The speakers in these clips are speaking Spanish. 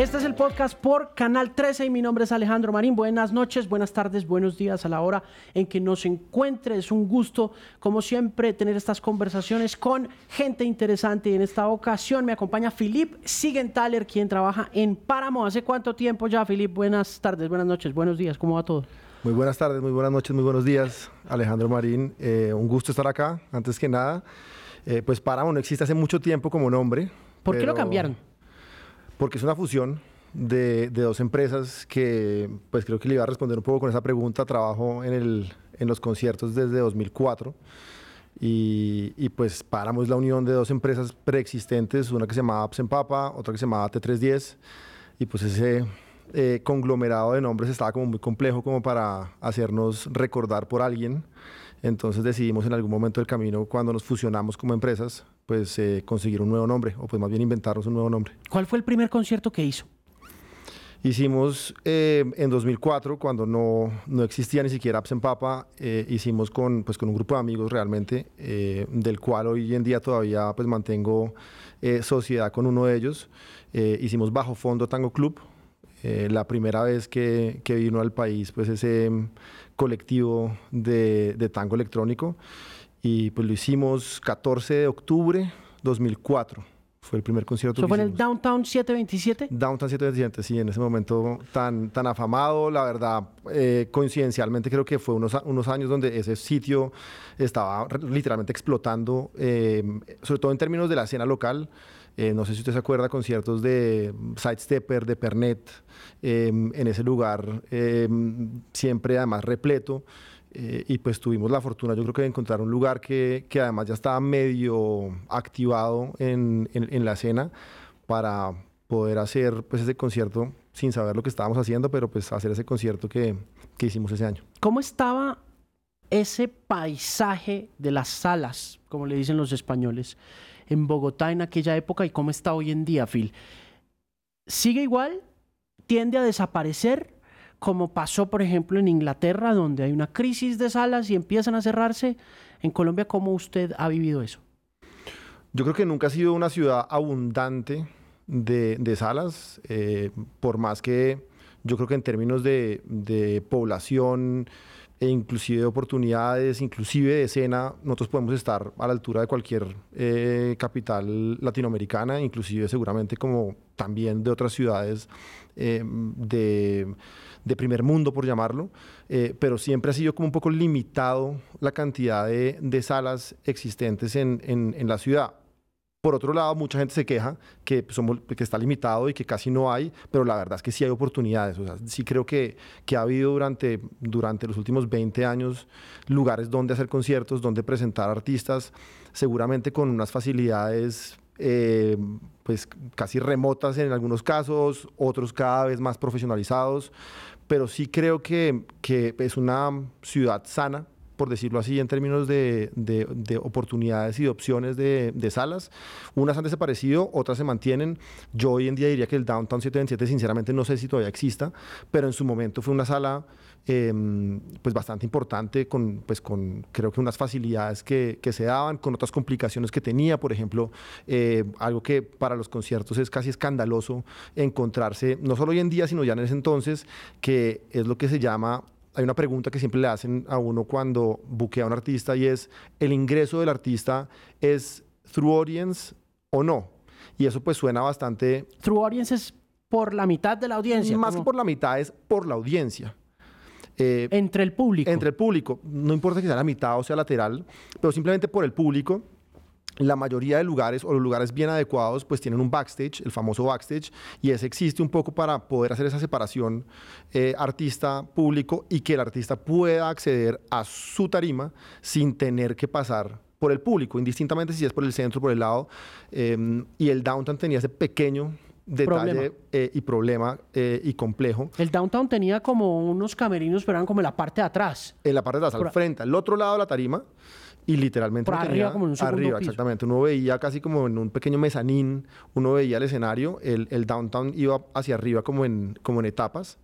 Este es el podcast por Canal 13 y mi nombre es Alejandro Marín. Buenas noches, buenas tardes, buenos días a la hora en que nos encuentre. Es un gusto, como siempre, tener estas conversaciones con gente interesante. Y en esta ocasión me acompaña Filip Sigenthaler, quien trabaja en Páramo. ¿Hace cuánto tiempo ya, Filip? Buenas tardes, buenas noches, buenos días. ¿Cómo va todo? Muy buenas tardes, muy buenas noches, muy buenos días. Alejandro Marín, eh, un gusto estar acá. Antes que nada, eh, pues Páramo no existe hace mucho tiempo como nombre. ¿Por qué lo cambiaron? Porque es una fusión de, dos empresas que pues creo que le iba a responder un poco con esa pregunta. Trabajo en, el, en los conciertos desde 2004 y, y pues paramos la unión de dos empresas preexistentes, una que se llamaba Papa, otra que se llamaba T310 y pues ese eh, conglomerado de nombres estaba como muy complejo como para hacernos recordar por alguien. Entonces decidimos en algún momento del camino, cuando nos fusionamos como empresas, pues eh, conseguir un nuevo nombre, o pues más bien inventarnos un nuevo nombre. ¿Cuál fue el primer concierto que hizo? Hicimos eh, en 2004, cuando no, no, existía ni siquiera Apps en Papa, eh, hicimos con, pues, con un grupo de amigos realmente, del cual hoy en día todavía pues, mantengo sociedad con uno de ellos. hicimos Bajo Fondo Tango Club, la primera vez que, que, vino al país pues ese colectivo de, de, tango electrónico y pues lo hicimos 14 de octubre 2004. Fue el primer concierto. ¿Eso fue en el Downtown 727? Downtown 727, sí, en ese momento tan, tan afamado. La verdad, eh, coincidencialmente creo que fue unos, unos años donde ese sitio estaba literalmente explotando, eh, sobre todo en términos de la escena local. Eh, no sé si usted se acuerda, conciertos de Sidestepper, de Pernet, em, en ese lugar, em, siempre además repleto. Eh, y pues tuvimos la fortuna, yo creo que de encontrar un lugar que, que además ya estaba medio activado en, en, la escena para poder hacer pues ese concierto sin saber lo que estábamos haciendo, pero pues hacer ese concierto que, que hicimos ese año. ¿Cómo estaba ese paisaje de las salas, como le dicen los españoles, en Bogotá en aquella época y cómo está hoy en día, Phil. ¿Sigue igual? ¿Tiende a desaparecer? Como pasó, por ejemplo, en Inglaterra, donde hay una crisis de salas y empiezan a cerrarse. En Colombia, ¿cómo usted ha vivido eso? Yo creo que nunca ha sido una ciudad abundante de, salas, eh, por más que yo creo que en términos de, población, e inclusive de oportunidades, inclusive de escena, nosotros podemos estar a la altura de cualquier eh, capital latinoamericana, inclusive seguramente como también de otras ciudades eh, de, de, primer mundo, por llamarlo, eh, pero siempre ha sido como un poco limitado la cantidad de, de salas existentes en, en, la ciudad. Por otro lado, mucha gente se queja que, somos, que está limitado y que casi no hay, pero la verdad es que sí hay oportunidades. O sí creo que, que ha habido durante, durante los últimos 20 años lugares donde hacer conciertos, donde presentar artistas, seguramente con unas facilidades eh, pues casi remotas en algunos casos, otros cada vez más profesionalizados, pero sí creo que, que es una ciudad sana por decirlo así, en términos de, de, oportunidades y de opciones de, de, salas. Unas han desaparecido, otras se mantienen. Yo hoy en día diría que el Downtown 727, sinceramente, no sé si todavía exista, pero en su momento fue una sala em, pues bastante importante, con, pues con creo que unas facilidades que, que se daban, con otras complicaciones que tenía. Por ejemplo, eh, algo que para los conciertos es casi escandaloso encontrarse, no solo hoy en día, sino ya en ese entonces, que es lo que se llama hay una pregunta que siempre le hacen a uno cuando buquea a un artista y es, ¿el ingreso del artista es through audience o no? Y eso pues suena bastante... Through audience es por la mitad de la audiencia. Más que por la mitad es por la audiencia. Eh, entre el público. Entre el público. No importa que sea la mitad o sea lateral, pero simplemente por el público la mayoría de lugares o los lugares bien adecuados pues tienen un backstage, el famoso backstage, y ese existe un poco para poder hacer esa separación eh, artista-público y que el artista pueda acceder a su tarima sin tener que pasar por el público, indistintamente si es por el centro, por el lado. Em, y el downtown tenía ese pequeño detalle eh, y problema eh, y complejo. El downtown tenía como unos camerinos, pero eran como en la parte de atrás. En la parte de atrás, al frente, al otro lado de la tarima y literalmente Por arriba, como en un arriba, exactamente. Uno veía casi como en un pequeño mezanín, uno veía el escenario, el, el, downtown iba hacia arriba como en, como en etapas.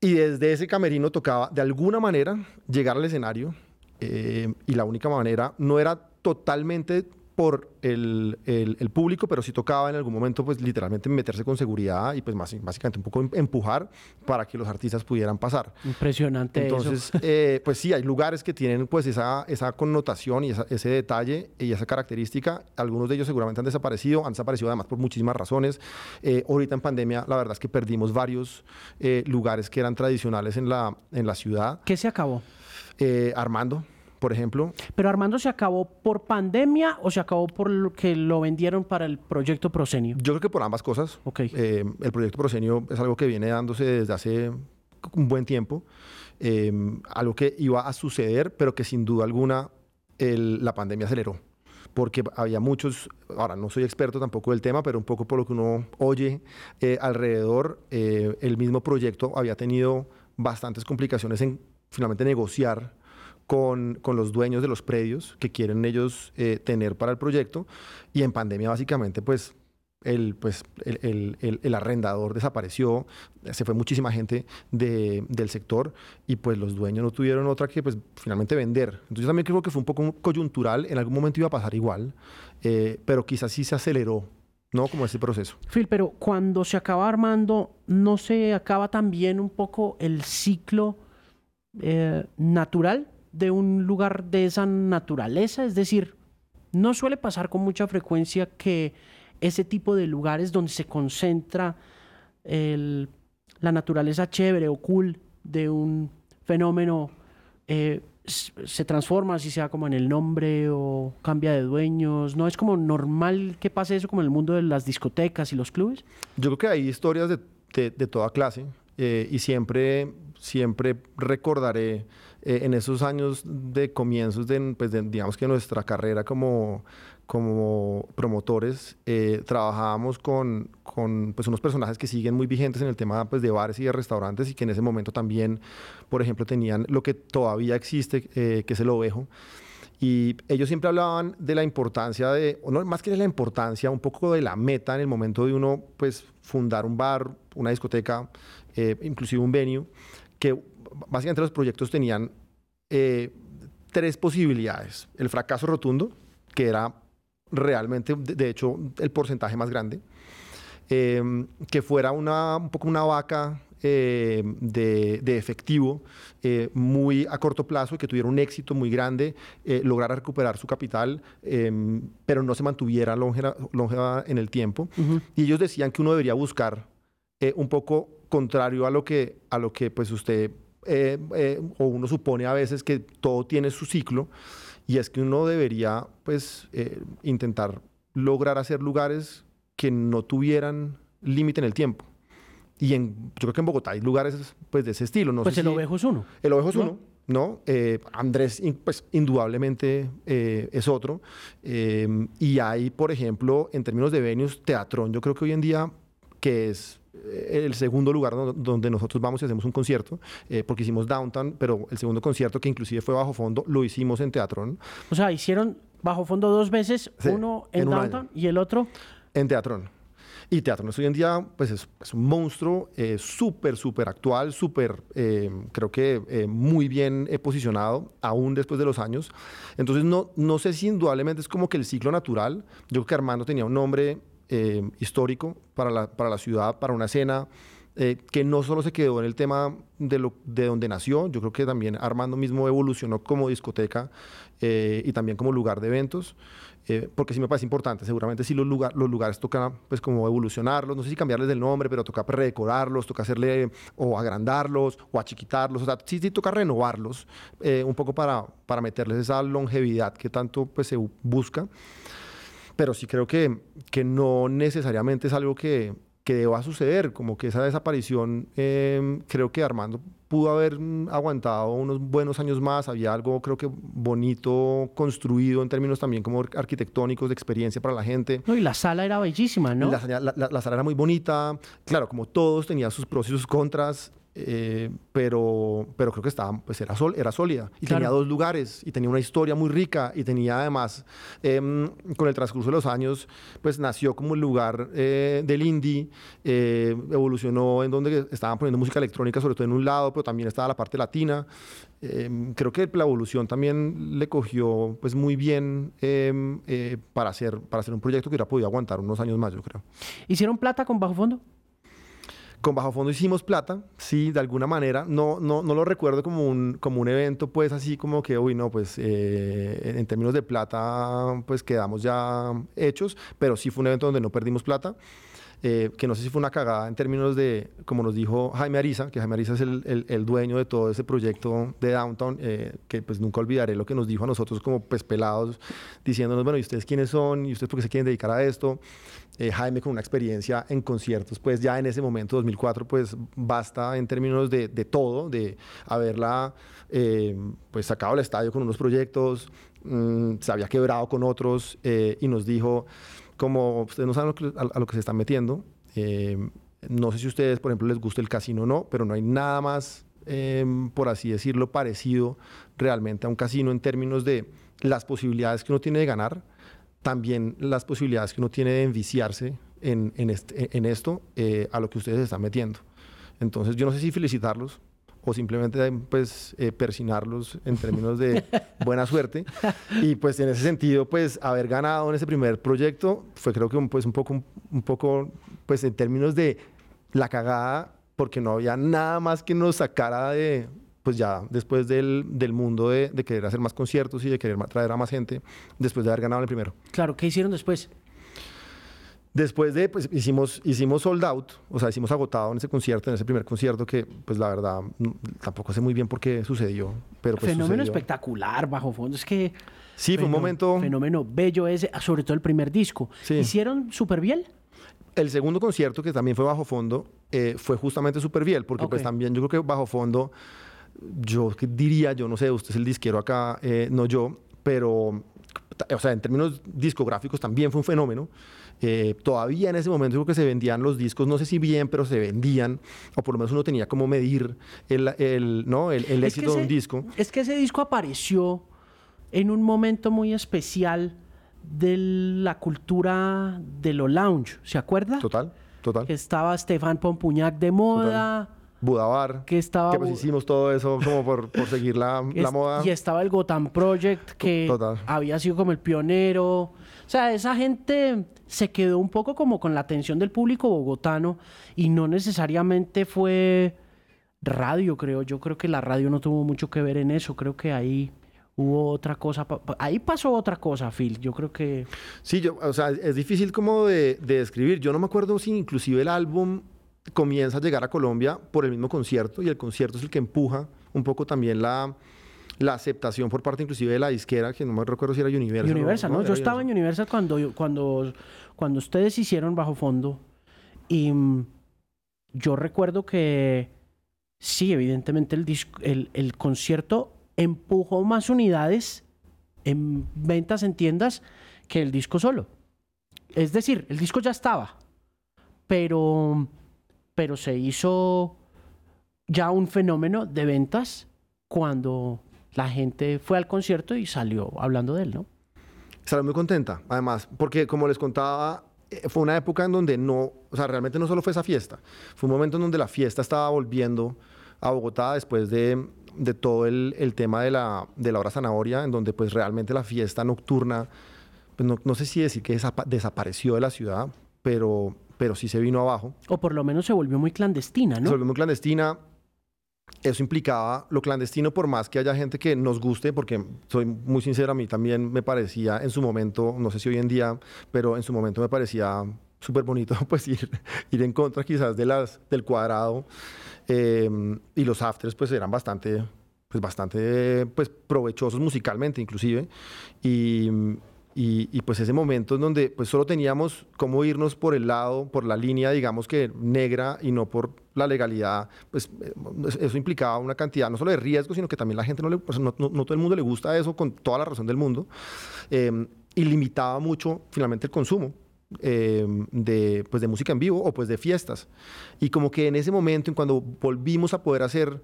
Y desde ese camerino tocaba de alguna manera llegar al escenario. Eh, y la única manera no era totalmente por el, el, público, pero sí tocaba en algún momento, pues literalmente meterse con seguridad y pues más, básicamente un poco em, empujar para que los artistas pudieran pasar. Impresionante. Entonces, eh, pues sí, hay lugares que tienen pues esa, esa connotación y ese detalle y esa característica. Algunos de ellos seguramente han desaparecido, han desaparecido además por muchísimas razones. Eh, ahorita en pandemia, la verdad es que perdimos varios eh, lugares que eran tradicionales en la, en la ciudad. ¿Qué se acabó? Armando por ejemplo. ¿Pero Armando se acabó por pandemia o se acabó por lo que lo vendieron para el proyecto Prosenio? Yo creo que por ambas cosas. Ok. Eh, el proyecto Prosenio es algo que viene dándose desde hace un buen tiempo. Eh, algo que iba a suceder, pero que sin duda alguna la pandemia aceleró porque había muchos, ahora no soy experto tampoco del tema, pero un poco por lo que uno oye eh, alrededor, el mismo proyecto había tenido bastantes complicaciones en finalmente negociar con, con, los dueños de los predios que quieren ellos eh, tener para el proyecto. Y en pandemia, básicamente, pues el, pues, el, el, el, arrendador desapareció, se fue muchísima gente de, del sector y pues los dueños no tuvieron otra que pues finalmente vender. Entonces yo también creo que fue un poco coyuntural, en algún momento iba a pasar igual, eh, pero quizás sí se aceleró. ¿no? Como ese proceso. Phil, pero cuando se acaba armando, ¿no se acaba también un poco el ciclo eh, natural de un lugar de esa naturaleza? Es decir, no suele pasar con mucha frecuencia que ese tipo de lugares donde se concentra la naturaleza chévere o cool de un fenómeno eh, se transforma, así sea como en el nombre o cambia de dueños. ¿No es como normal que pase eso como en el mundo de las discotecas y los clubes? Yo creo que hay historias de, toda clase eh, y siempre, siempre recordaré eh, en esos años de comienzos de, pues digamos que nuestra carrera como, como promotores, eh, trabajábamos con, con pues unos personajes que siguen muy vigentes en el tema pues, de bares y de restaurantes y que en ese momento también, por ejemplo, tenían lo que todavía existe, eh, que es el ovejo. Y ellos siempre hablaban de la importancia de, no más que de la importancia, un poco de la meta en el momento de uno pues fundar un bar, una discoteca, inclusive un venue, que básicamente los proyectos tenían eh, tres posibilidades. El fracaso rotundo, que era realmente, de, hecho, el porcentaje más grande. Em, que fuera una, un poco una vaca em, de, efectivo eh, muy a corto plazo, que tuviera un éxito muy grande, eh, lograra recuperar su capital, em, pero no se mantuviera longeva, en el tiempo. Y ellos decían que uno debería buscar un poco contrario a lo que, a lo que pues usted eh, eh, o uno supone a veces que todo tiene su ciclo y es que uno debería pues eh, intentar lograr hacer lugares que no tuvieran límite en el tiempo. Y en, yo creo que en Bogotá hay lugares pues de ese estilo. No pues el Ovejo es uno. El Ovejo es uno. ¿no? Andrés, pues indudablemente es otro. y hay, por ejemplo, en términos de venues, Teatrón, yo creo que hoy en día, que es el segundo lugar donde nosotros vamos y hacemos un concierto, eh, porque hicimos Downtown, pero el segundo concierto, que inclusive fue bajo fondo, lo hicimos en Teatrón. O sea, hicieron bajo fondo dos veces, uno en, Downtown y el otro... En Teatrón. Y Teatrón hoy en día pues es, un monstruo eh, súper, súper actual, súper, eh, creo que muy bien posicionado, aún después de los años. Entonces no, no sé si indudablemente es como que el ciclo natural. Yo creo que Armando tenía un nombre eh, histórico para la, para la ciudad, para una escena eh, que no solo se quedó en el tema de, lo, de donde nació, yo creo que también Armando mismo evolucionó como discoteca eh, y también como lugar de eventos, porque sí me parece importante, seguramente sí los, lugar, los lugares toca pues como evolucionarlos, no sé si cambiarles el nombre, pero toca redecorarlos, toca hacerle o agrandarlos o achiquitarlos, o sea, sí, sí toca renovarlos un poco para, para meterles esa longevidad que tanto pues se busca pero sí creo que, que no necesariamente es algo que, que deba suceder, como que esa desaparición, em, creo que Armando pudo haber aguantado unos buenos años más, había algo creo que bonito construido en términos también como arquitectónicos, de experiencia para la gente. No, y la sala era bellísima, ¿no? La, la, sala era muy bonita, claro, como todos tenía sus pros y sus contras, eh, pero, pero creo que estaba, pues era, sol, era sólida y tenía dos lugares y tenía una historia muy rica y tenía además, em, con el transcurso de los años, pues nació como el lugar eh, del indie, eh, evolucionó en donde estaban poniendo música electrónica, sobre todo en un lado, pero también estaba la parte latina. Em, creo que la evolución también le cogió pues muy bien em, para, hacer, para hacer un proyecto que hubiera podido aguantar unos años más, yo creo. ¿Hicieron plata con Bajo Fondo? Con Bajo Fondo hicimos plata, sí, de alguna manera. No, no, no lo recuerdo como un, como un evento, pues así como que, uy, no, pues eh, en términos de plata, pues quedamos ya hechos, pero sí fue un evento donde no perdimos plata. Eh, que no sé si fue una cagada en términos de, como nos dijo Jaime Ariza, que Jaime Ariza es el, el, dueño de todo ese proyecto de Downtown, eh, que pues nunca olvidaré lo que nos dijo a nosotros como pues pelados, diciéndonos, bueno, ¿y ustedes quiénes son? ¿Y ustedes por qué se quieren dedicar a esto? Eh, Jaime con una experiencia en conciertos, pues ya en ese momento, 2004, pues basta en términos de, de todo, de haberla pues sacado al estadio con unos proyectos, mm, se había quebrado con otros y nos dijo como ustedes no saben a, lo que se están metiendo, eh, no sé si a ustedes, por ejemplo, les gusta el casino o no, pero no hay nada más, em, por así decirlo, parecido realmente a un casino en términos de las posibilidades que uno tiene de ganar, también las posibilidades que uno tiene de enviciarse en, en, este, en esto eh, a lo que ustedes se están metiendo. Entonces, yo no sé si felicitarlos, o simplemente pues eh, persinarlos en términos de buena suerte. Y pues en ese sentido, pues haber ganado en ese primer proyecto fue creo que un, pues un poco, un poco, pues en términos de la cagada, porque no había nada más que nos sacara de, pues ya después del, del mundo de, de, querer hacer más conciertos y de querer traer a más gente, después de haber ganado el primero. Claro, ¿qué hicieron después? Después de, pues hicimos, hicimos sold out, o sea, hicimos agotado en ese concierto, en ese primer concierto que, pues la verdad, tampoco sé muy bien por qué sucedió, pero pues Fenómeno espectacular, bajo fondo, es que... Sí, fue un momento... Fenómeno bello ese, sobre todo el primer disco. ¿Hicieron súper bien? El segundo concierto, que también fue bajo fondo, eh, fue justamente súper bien, porque pues también yo creo que bajo fondo, yo diría, yo no sé, usted es el disquero acá, eh, no yo, pero, o sea, en términos discográficos también fue un fenómeno. Eh, todavía en ese momento creo que se vendían los discos, no sé si bien, pero se vendían, o por lo menos uno tenía como medir el, ¿no? el, éxito de un disco. Es que ese disco apareció en un momento muy especial de la cultura de lo lounge, ¿se acuerda? Total, total. Estaba Stefan Pompuñac de moda. Budabar. Que estaba. Que pues hicimos todo eso como por, por seguir la, la, moda. Y estaba el Gotham Project, que había sido como el pionero. O sea, esa gente se quedó un poco como con la atención del público bogotano y no necesariamente fue radio, creo. Yo creo que la radio no tuvo mucho que ver en eso. Creo que ahí hubo otra cosa. Ahí pasó otra cosa, Phil. Yo creo que... Sí, yo, o sea, es difícil como de, de describir. Yo no me acuerdo si inclusive el álbum comienza a llegar a Colombia por el mismo concierto y el concierto es el que empuja un poco también la, la aceptación por parte inclusive de la disquera, que no me recuerdo si era Universal. Universal, ¿no? Yo estaba en Universal cuando, cuando, cuando ustedes hicieron Bajo Fondo y mm, yo recuerdo que sí, evidentemente el, el, el concierto empujó más unidades en ventas en tiendas que el disco solo. Es decir, el disco ya estaba, pero pero se hizo ya un fenómeno de ventas cuando la gente fue al concierto y salió hablando de él, ¿no? Salió muy contenta, además, porque como les contaba, eh, fue una época en donde no, o sea, realmente no solo fue esa fiesta, fue un momento en donde la fiesta estaba volviendo a Bogotá después de, de todo el, el, tema de la, de la hora zanahoria, en donde pues realmente la fiesta nocturna, pues no, no sé si decir que desapareció de la ciudad, pero pero sí se vino abajo. O por lo menos se volvió muy clandestina, ¿no? Se volvió muy clandestina. Eso implicaba lo clandestino, por más que haya gente que nos guste, porque soy muy sincero, a mí también me parecía en su momento, no sé si hoy en día, pero en su momento me parecía súper bonito pues ir, ir en contra quizás de las, del cuadrado. Em, y los afters pues eran bastante, pues bastante pues provechosos musicalmente inclusive. Y, y, pues ese momento en donde pues solo teníamos cómo irnos por el lado, por la línea, digamos que negra y no por la legalidad, pues eh, eso implicaba una cantidad no solo de riesgo, sino que también la gente no le, pues, no, todo el mundo le gusta eso con toda la razón del mundo, em, y limitaba mucho finalmente el consumo eh, de, pues de música en vivo o pues de fiestas. Y como que en ese momento, en cuando volvimos a poder hacer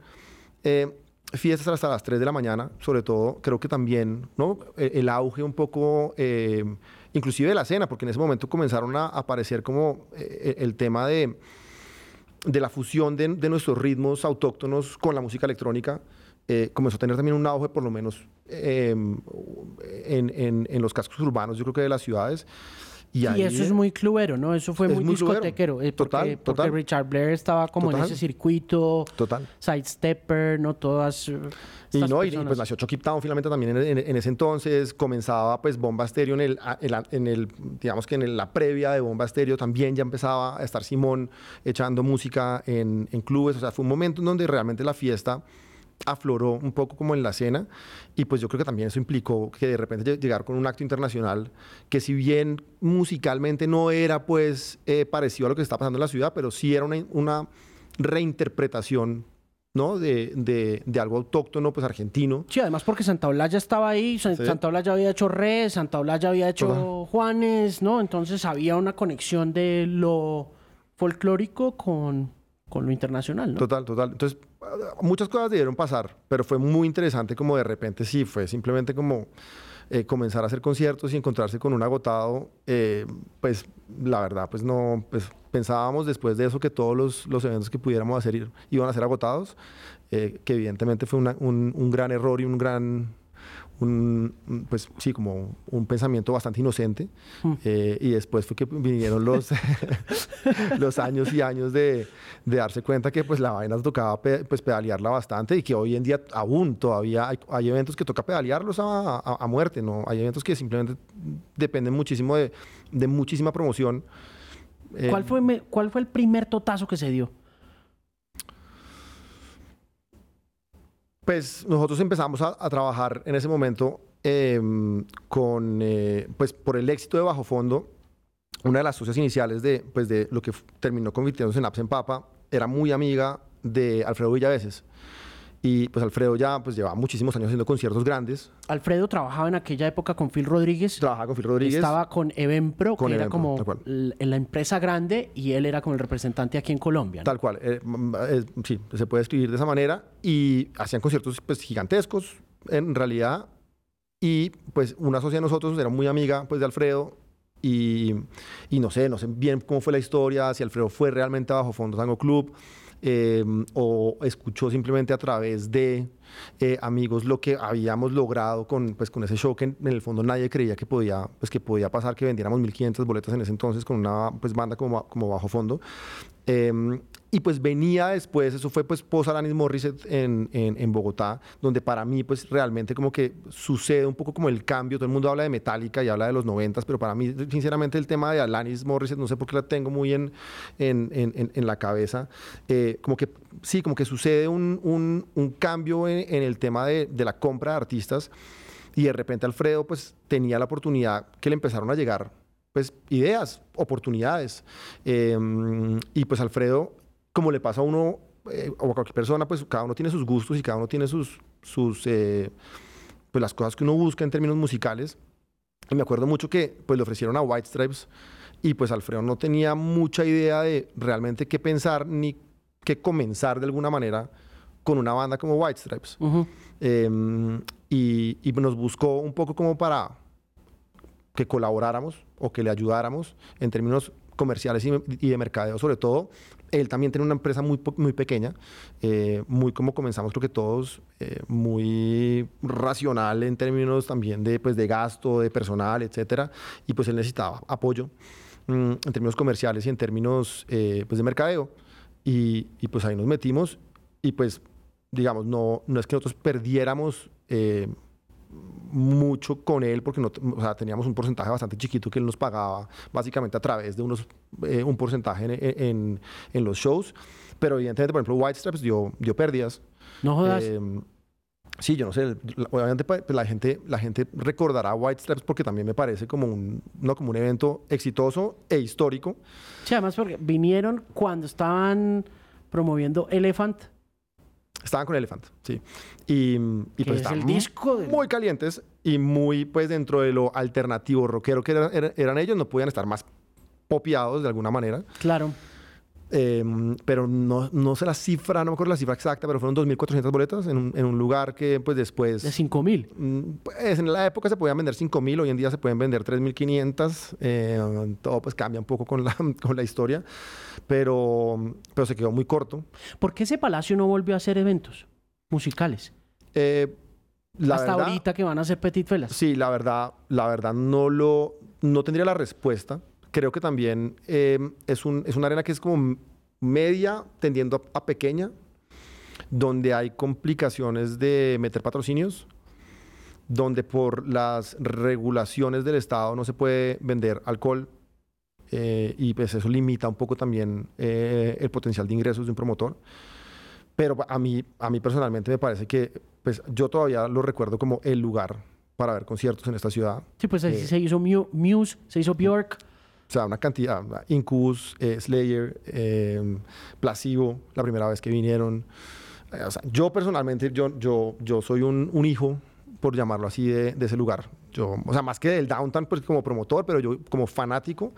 eh, fiestas hasta las 3 de la mañana, sobre todo, creo que también ¿no? E, el, auge un poco, eh, inclusive de la cena, porque en ese momento comenzaron a aparecer como el tema de, de la fusión de, de, nuestros ritmos autóctonos con la música electrónica. comenzó a tener también un auge, por lo menos en, en, en los cascos urbanos, yo creo que de las ciudades. Y, eso es muy clubero, ¿no? Eso fue muy, discotequero. Eh, total, porque, Richard Blair estaba como en ese circuito. Total. Sidestepper, ¿no? Todas. Eh, y no, y pues nació Chucky Town finalmente también en, ese entonces. Comenzaba pues Bomba Estéreo en el, en, el, digamos que en la previa de Bomba Estéreo también ya empezaba a estar Simón echando música en, en clubes. O sea, fue un momento en donde realmente la fiesta afloró un poco como en la cena y pues yo creo que también eso implicó que de repente llegar con un acto internacional que si bien musicalmente no era pues eh, parecido a lo que está pasando en la ciudad, pero sí era una, una reinterpretación ¿no? De, de, de, algo autóctono, pues argentino. Sí, además porque Santa Olaya estaba ahí, Santa Olaya había hecho Re, Santa Olaya había hecho Juanes, ¿no? Entonces había una conexión de lo folclórico con, con lo internacional, ¿no? Total, total. Entonces, muchas cosas debieron pasar, pero fue muy interesante como de repente sí, fue simplemente como eh, comenzar a hacer conciertos y encontrarse con un agotado, eh, pues la verdad, pues no, pues pensábamos después de eso que todos los, los eventos que pudiéramos hacer iban a ser agotados, eh, que evidentemente fue un, un gran error y un gran un, pues sí, como un pensamiento bastante inocente. Hmm. Eh, y después fue que vinieron los, los años y años de, de, darse cuenta que pues la vaina tocaba pues pedalearla bastante y que hoy en día aún todavía hay, hay eventos que toca pedalearlos a, a, muerte, ¿no? Hay eventos que simplemente dependen muchísimo de, de muchísima promoción. ¿Cuál, fue, ¿Cuál fue el primer totazo que se dio? Pues nosotros empezamos a, trabajar en ese momento em, con, eh, pues por el éxito de Bajo Fondo, una de las socias iniciales de, pues de lo que terminó convirtiéndose en Apps en Papa, era muy amiga de Alfredo Villaveses. Y pues Alfredo ya pues llevaba muchísimos años haciendo conciertos grandes. Alfredo trabajaba en aquella época con Phil Rodríguez. Trabajaba con Phil Rodríguez. Estaba con Evenpro, que era como en la empresa grande y él era como el representante aquí en Colombia. Tal cual. Eh, eh, sí, se puede escribir de esa manera. Y hacían conciertos pues gigantescos en realidad. Y pues una socia de nosotros era muy amiga pues de Alfredo y, y no sé, no sé bien cómo fue la historia, si Alfredo fue realmente bajo Fondo Tango Club Em, o escuchó simplemente a través de eh, amigos lo que habíamos logrado con, pues, con ese show en, el fondo nadie creía que podía, pues, que podía pasar, que vendiéramos 1.500 boletas en ese entonces con una pues, banda como, como bajo fondo. Em, y pues venía después, eso fue pues post Alanis Morissette en, en, en, Bogotá, donde para mí pues realmente como que sucede un poco como el cambio, todo el mundo habla de Metallica y habla de los noventas, pero para mí sinceramente el tema de Alanis Morissette, no sé por qué la tengo muy en, en la cabeza, eh, como que sí, como que sucede un, un, un cambio en, el tema de, de la compra de artistas. Y de repente Alfredo pues tenía la oportunidad que le empezaron a llegar pues ideas, oportunidades. Em, y pues Alfredo, como le pasa a uno eh, o a cualquier persona, pues cada uno tiene sus gustos y cada uno tiene sus, sus eh, pues las cosas que uno busca en términos musicales. Y me acuerdo mucho que pues le ofrecieron a White Stripes y pues Alfredo no tenía mucha idea de realmente qué pensar ni qué comenzar de alguna manera con una banda como White Stripes. Em, y, y nos buscó un poco como para que colaboráramos o que le ayudáramos en términos comerciales y, de mercadeo, sobre todo. Él también tiene una empresa muy, muy pequeña, eh, muy como comenzamos, creo que todos, eh, muy racional en términos también de, pues, de gasto, de personal, etcétera. Y pues él necesitaba apoyo mm, en términos comerciales y en términos eh, pues de mercadeo. Y, y, pues ahí nos metimos y pues, digamos, no, no es que nosotros perdiéramos mucho con él porque no, o sea, teníamos un porcentaje bastante chiquito que él nos pagaba básicamente a través de unos, eh, un porcentaje en, en, los shows. Pero evidentemente, por ejemplo, White Straps dio, dio pérdidas. No jodas. Em, sí, yo no sé. Obviamente pues, la gente, la gente recordará White Straps porque también me parece como un, no, como un evento exitoso e histórico. Sí, además porque vinieron cuando estaban promoviendo Elephant Estaban con Elephant, sí. Y, y pues estaban muy calientes y muy, pues, dentro de lo alternativo rockero que eran, ellos, no podían estar más popeados de alguna manera. Claro. Em, pero no, no sé la cifra, no me acuerdo la cifra exacta, pero fueron 2.400 boletas en un, en un lugar que pues después... De 5.000. Mm, Pues en la época se podían vender 5.000, hoy en día se pueden vender 3.500. eh, todo pues cambia un poco con la, con la historia, pero, pero se quedó muy corto. ¿Por qué ese palacio no volvió a hacer eventos musicales? Eh, la Hasta verdad- ahorita que van a hacer Petit Felas. Sí, la verdad, la verdad no lo, no tendría la respuesta. Creo que también eh, es, un, es una arena que es como media tendiendo a, a pequeña, donde hay complicaciones de meter patrocinios, donde por las regulaciones del Estado no se puede vender alcohol eh, y pues eso limita un poco también eh, el potencial de ingresos de un promotor. Pero a mí, a mí personalmente me parece que pues, yo todavía lo recuerdo como el lugar para ver conciertos en esta ciudad. Sí, pues Eh. se hizo Mu- Muse, se hizo Bjork. O sea, una cantidad, Incubus, eh, Slayer, eh, Placebo, la primera vez que vinieron. Eh, o sea, yo personalmente, yo, yo, yo soy un, un hijo, por llamarlo así, de, de ese lugar. Yo, o sea, más que del downtown, pues como promotor, pero yo como fanático,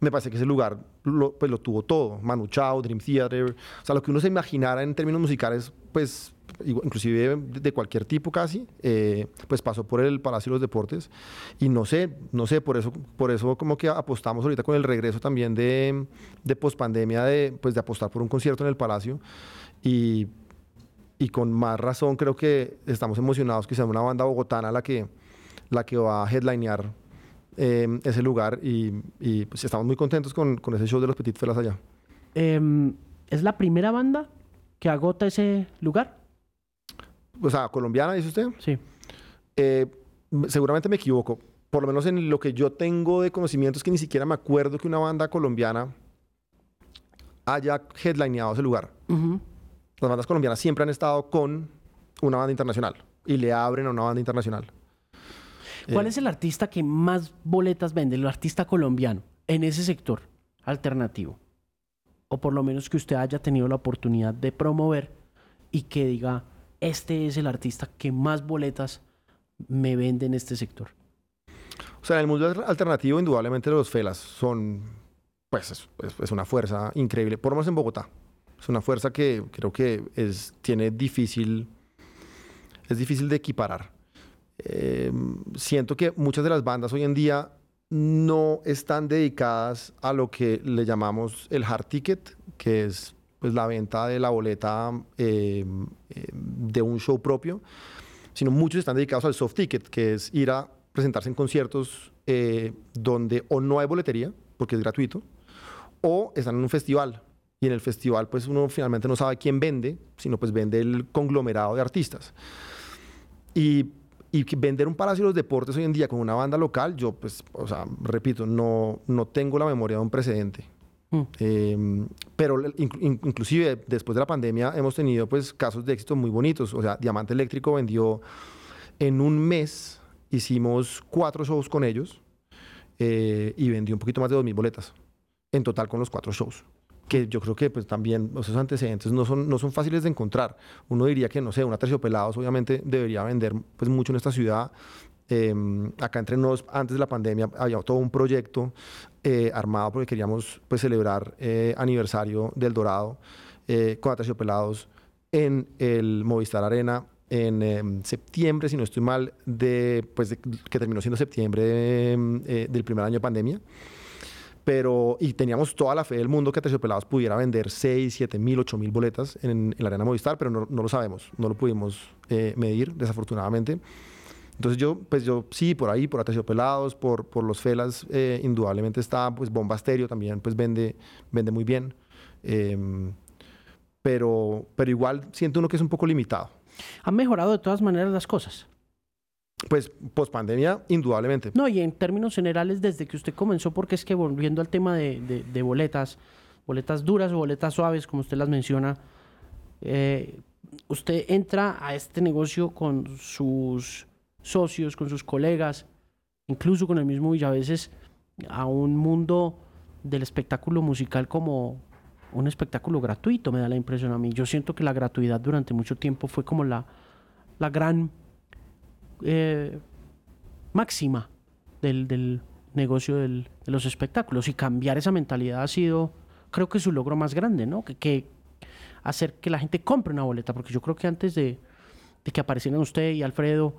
me parece que ese lugar lo, pues, lo tuvo todo. Manu Chao, Dream Theater, o sea, lo que uno se imaginara en términos musicales, pues, inclusive de cualquier tipo casi, eh, pues pasó por el Palacio de los Deportes. Y no sé, no sé, por eso, por eso como que apostamos ahorita con el regreso también de, de pospandemia, de, pues, de apostar por un concierto en el Palacio. Y, y con más razón creo que estamos emocionados que sea una banda bogotana la que, la que va a headlinear eh, ese lugar y, y, pues estamos muy contentos con, con ese show de los Petit Felas allá. Em, ¿Es la primera banda que agota ese lugar? O sea, colombiana, dice usted. Sí. Eh, seguramente me equivoco. Por lo menos en lo que yo tengo de conocimiento es que ni siquiera me acuerdo que una banda colombiana haya headlineado ese lugar. Las bandas colombianas siempre han estado con una banda internacional y le abren a una banda internacional. ¿Cuál Eh, es el artista que más boletas vende, el artista colombiano, en ese sector alternativo? O por lo menos que usted haya tenido la oportunidad de promover y que diga, este es el artista que más boletas me vende en este sector. O sea, en el mundo al- alternativo, indudablemente los Felas son, pues, es, es- es una fuerza increíble, por lo menos en Bogotá. Es una fuerza que creo que es, tiene difícil, es difícil de equiparar. Eh, siento que muchas de las bandas hoy en día no están dedicadas a lo que le llamamos el hard ticket, que es pues, la venta de la boleta eh, de un show propio, sino muchos están dedicados al soft ticket, que es ir a presentarse en conciertos eh, donde o no hay boletería, porque es gratuito, o están en un festival. Y en el festival, pues uno finalmente no sabe quién vende, sino pues vende el conglomerado de artistas. Y, y vender un Palacio de los Deportes hoy en día con una banda local, yo pues, o sea, repito, no, no tengo la memoria de un precedente. Mm. Eh, pero inc- in- inclusive después de la pandemia hemos tenido pues casos de éxito muy bonitos. O sea, Diamante Eléctrico vendió en un mes, hicimos cuatro shows con ellos eh, y vendió un poquito más de 2.000 boletas en total con los cuatro shows. Que yo creo que pues también esos antecedentes no son, no son fáciles de encontrar. Uno diría que, no sé, una Terciopelados obviamente debería vender pues mucho en esta ciudad. Eh, acá entre nos, antes de la pandemia, había todo un proyecto eh, armado porque queríamos pues celebrar eh, aniversario del Dorado eh, con Aterciopelados en el Movistar Arena en em, septiembre, si no estoy mal, de, pues de- que terminó siendo septiembre em, eh, del primer año de pandemia. Pero, y teníamos toda la fe del mundo que Aterciopelados pudiera vender 6, 7 mil, 8 mil boletas en, en la Arena Movistar, pero no, no lo sabemos, no lo pudimos eh, medir, desafortunadamente. Entonces yo, pues yo sí, por ahí, por Aterciopelados, por, por los Felas, eh, indudablemente está, pues Bomba Estéreo también, pues vende, vende muy bien. Em, pero, pero igual siento uno que es un poco limitado. Han mejorado de todas maneras las cosas. Pues post pandemia, indudablemente. No, y en términos generales, desde que usted comenzó, porque es que volviendo al tema de, boletas, boletas duras o boletas suaves, como usted las menciona, eh, usted entra a este negocio con sus socios, con sus colegas, incluso con el mismo Villaveses, a un mundo del espectáculo musical como un espectáculo gratuito, me da la impresión a mí. Yo siento que la gratuidad durante mucho tiempo fue como la, la gran eh, máxima del, del negocio de los espectáculos y cambiar esa mentalidad ha sido, creo que su logro más grande, ¿no? Que, hacer que la gente compre una boleta, porque yo creo que antes de, que aparecieran usted y Alfredo,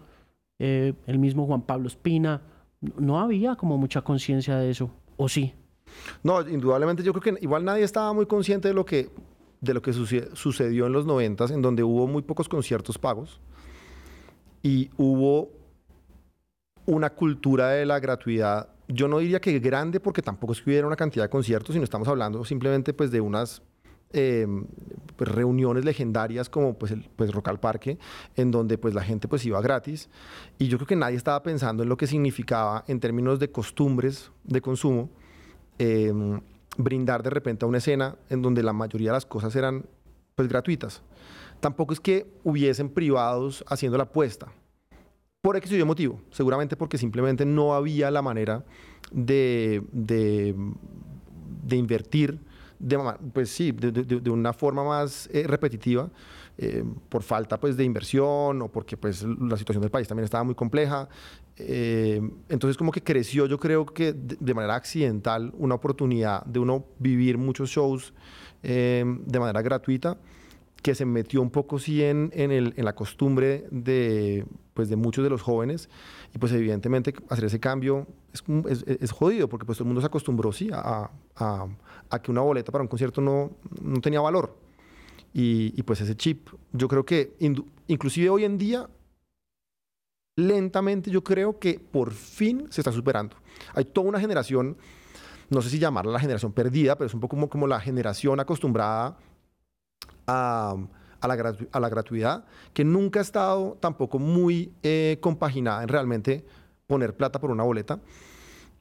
eh, el mismo Juan Pablo Espina, no había como mucha conciencia de eso, ¿o sí? No, indudablemente yo creo que igual nadie estaba muy consciente de lo que, de lo que sucedió en los noventas, en donde hubo muy pocos conciertos pagos y hubo una cultura de la gratuidad. Yo no diría que grande porque tampoco es que hubiera una cantidad de conciertos, sino estamos hablando simplemente pues de unas eh, pues, reuniones legendarias como pues el pues Rock al Parque, en donde pues la gente pues iba gratis y yo creo que nadie estaba pensando en lo que significaba en términos de costumbres de consumo em, brindar de repente a una escena en donde la mayoría de las cosas eran pues gratuitas. Tampoco es que hubiesen privados haciendo la apuesta. Por X y motivo, seguramente porque simplemente no había la manera de, de, invertir de, pues sí, de, una forma más eh, repetitiva, eh, por falta pues, de inversión o porque pues, la situación del país también estaba muy compleja. Eh, entonces como que creció, yo creo que de, manera accidental, una oportunidad de uno vivir muchos shows de manera gratuita que se metió un poco sí en, en, el, en, la costumbre de, pues, de muchos de los jóvenes y pues evidentemente hacer ese cambio es, es, es jodido porque pues todo el mundo se acostumbró sí a, a, a que una boleta para un concierto no, no tenía valor. Y, y, pues ese chip, yo creo que inclusive hoy en día, lentamente yo creo que por fin se está superando. Hay toda una generación, no sé si llamarla la generación perdida, pero es un poco como, como la generación acostumbrada a, la, a la, gratuidad, que nunca ha estado tampoco muy eh, compaginada en realmente poner plata por una boleta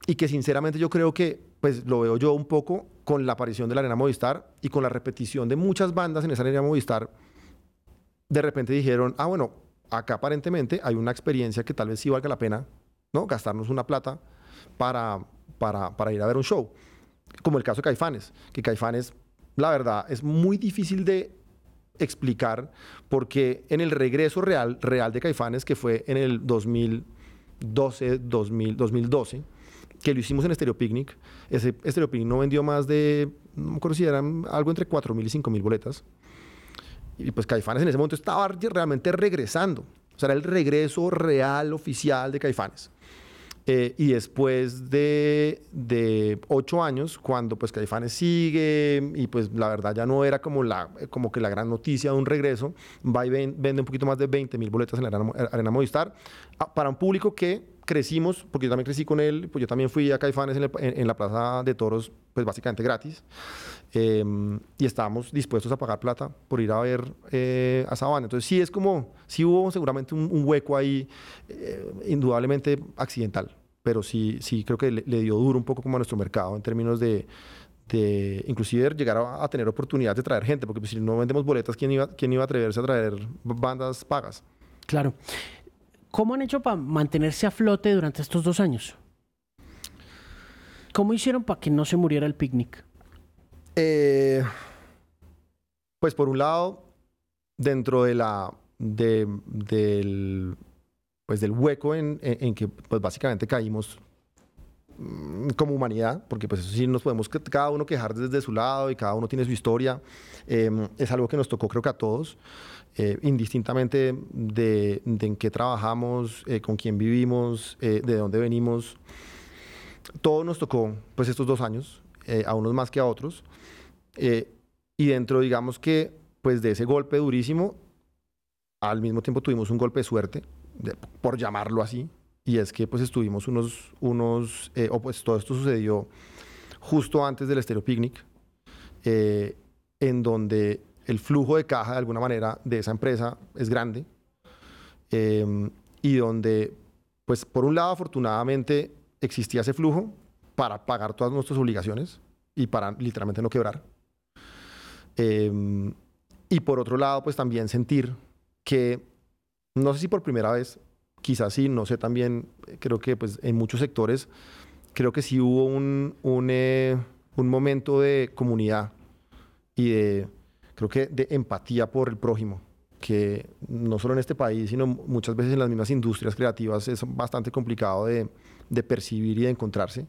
y que sinceramente yo creo que pues lo veo yo un poco con la aparición de la Arena Movistar y con la repetición de muchas bandas en esa Arena Movistar, de repente dijeron, ah, bueno, acá aparentemente hay una experiencia que tal vez sí valga la pena, ¿no? Gastarnos una plata para, para, para ir a ver un show. Como el caso de Caifanes, que Caifanes, la verdad, es muy difícil de explicar porque en el regreso real, real de Caifanes, que fue en el 2012, 2000, 2012, que lo hicimos en Stereo Picnic. Ese Stereo Picnic no vendió más de, no me acuerdo si eran algo entre 4.000 y 5.000 boletas. Y pues Caifanes en ese momento estaba realmente regresando. O sea, era el regreso real, oficial de Caifanes. Eh, y después de, de, ocho años, cuando pues Caifanes sigue y pues la verdad ya no era como, la, como que la gran noticia de un regreso, va y vende un poquito más de 20 mil boletas en la Arena, Arena Movistar ah, para un público que crecimos, porque yo también crecí con él, pues yo también fui a Caifanes en, la Plaza de Toros, pues básicamente gratis, em, y estábamos dispuestos a pagar plata por ir a ver eh, a Sabana. Entonces sí es como, sí hubo seguramente un, hueco ahí, eh, indudablemente accidental, pero sí, sí creo que le, dio duro un poco como a nuestro mercado en términos de, de inclusive llegar a, tener oportunidad de traer gente, porque pues, si no vendemos boletas, ¿quién iba, ¿quién iba a atreverse a traer bandas pagas? Claro. ¿Cómo han hecho para mantenerse a flote durante estos dos años? ¿Cómo hicieron para que no se muriera el picnic? Eh, pues por un lado, dentro de la del pues del hueco en, que pues básicamente caímos mm, como humanidad, porque pues eso sí nos podemos cada uno quejar desde su lado y cada uno tiene su historia. Em, es algo que nos tocó creo que a todos. Eh, indistintamente de, en qué trabajamos, eh, con quién vivimos, eh, de dónde venimos. Todo nos tocó pues estos dos años, a unos más que a otros. y dentro, digamos que, pues de ese golpe durísimo, al mismo tiempo tuvimos un golpe de suerte, por llamarlo así, y es que pues estuvimos unos, unos o pues todo esto sucedió justo antes del Estéreo Picnic, en donde el flujo de caja de alguna manera de esa empresa es grande em, y donde, pues por un lado afortunadamente existía ese flujo para pagar todas nuestras obligaciones y para literalmente no quebrar. Em, y por otro lado, pues también sentir que, no sé si por primera vez, quizás sí, no sé también, creo que pues en muchos sectores, creo que sí hubo un, un, eh, un momento de comunidad y de creo que de empatía por el prójimo, que no solo en este país, sino muchas veces en las mismas industrias creativas es bastante complicado de, percibir y de encontrarse.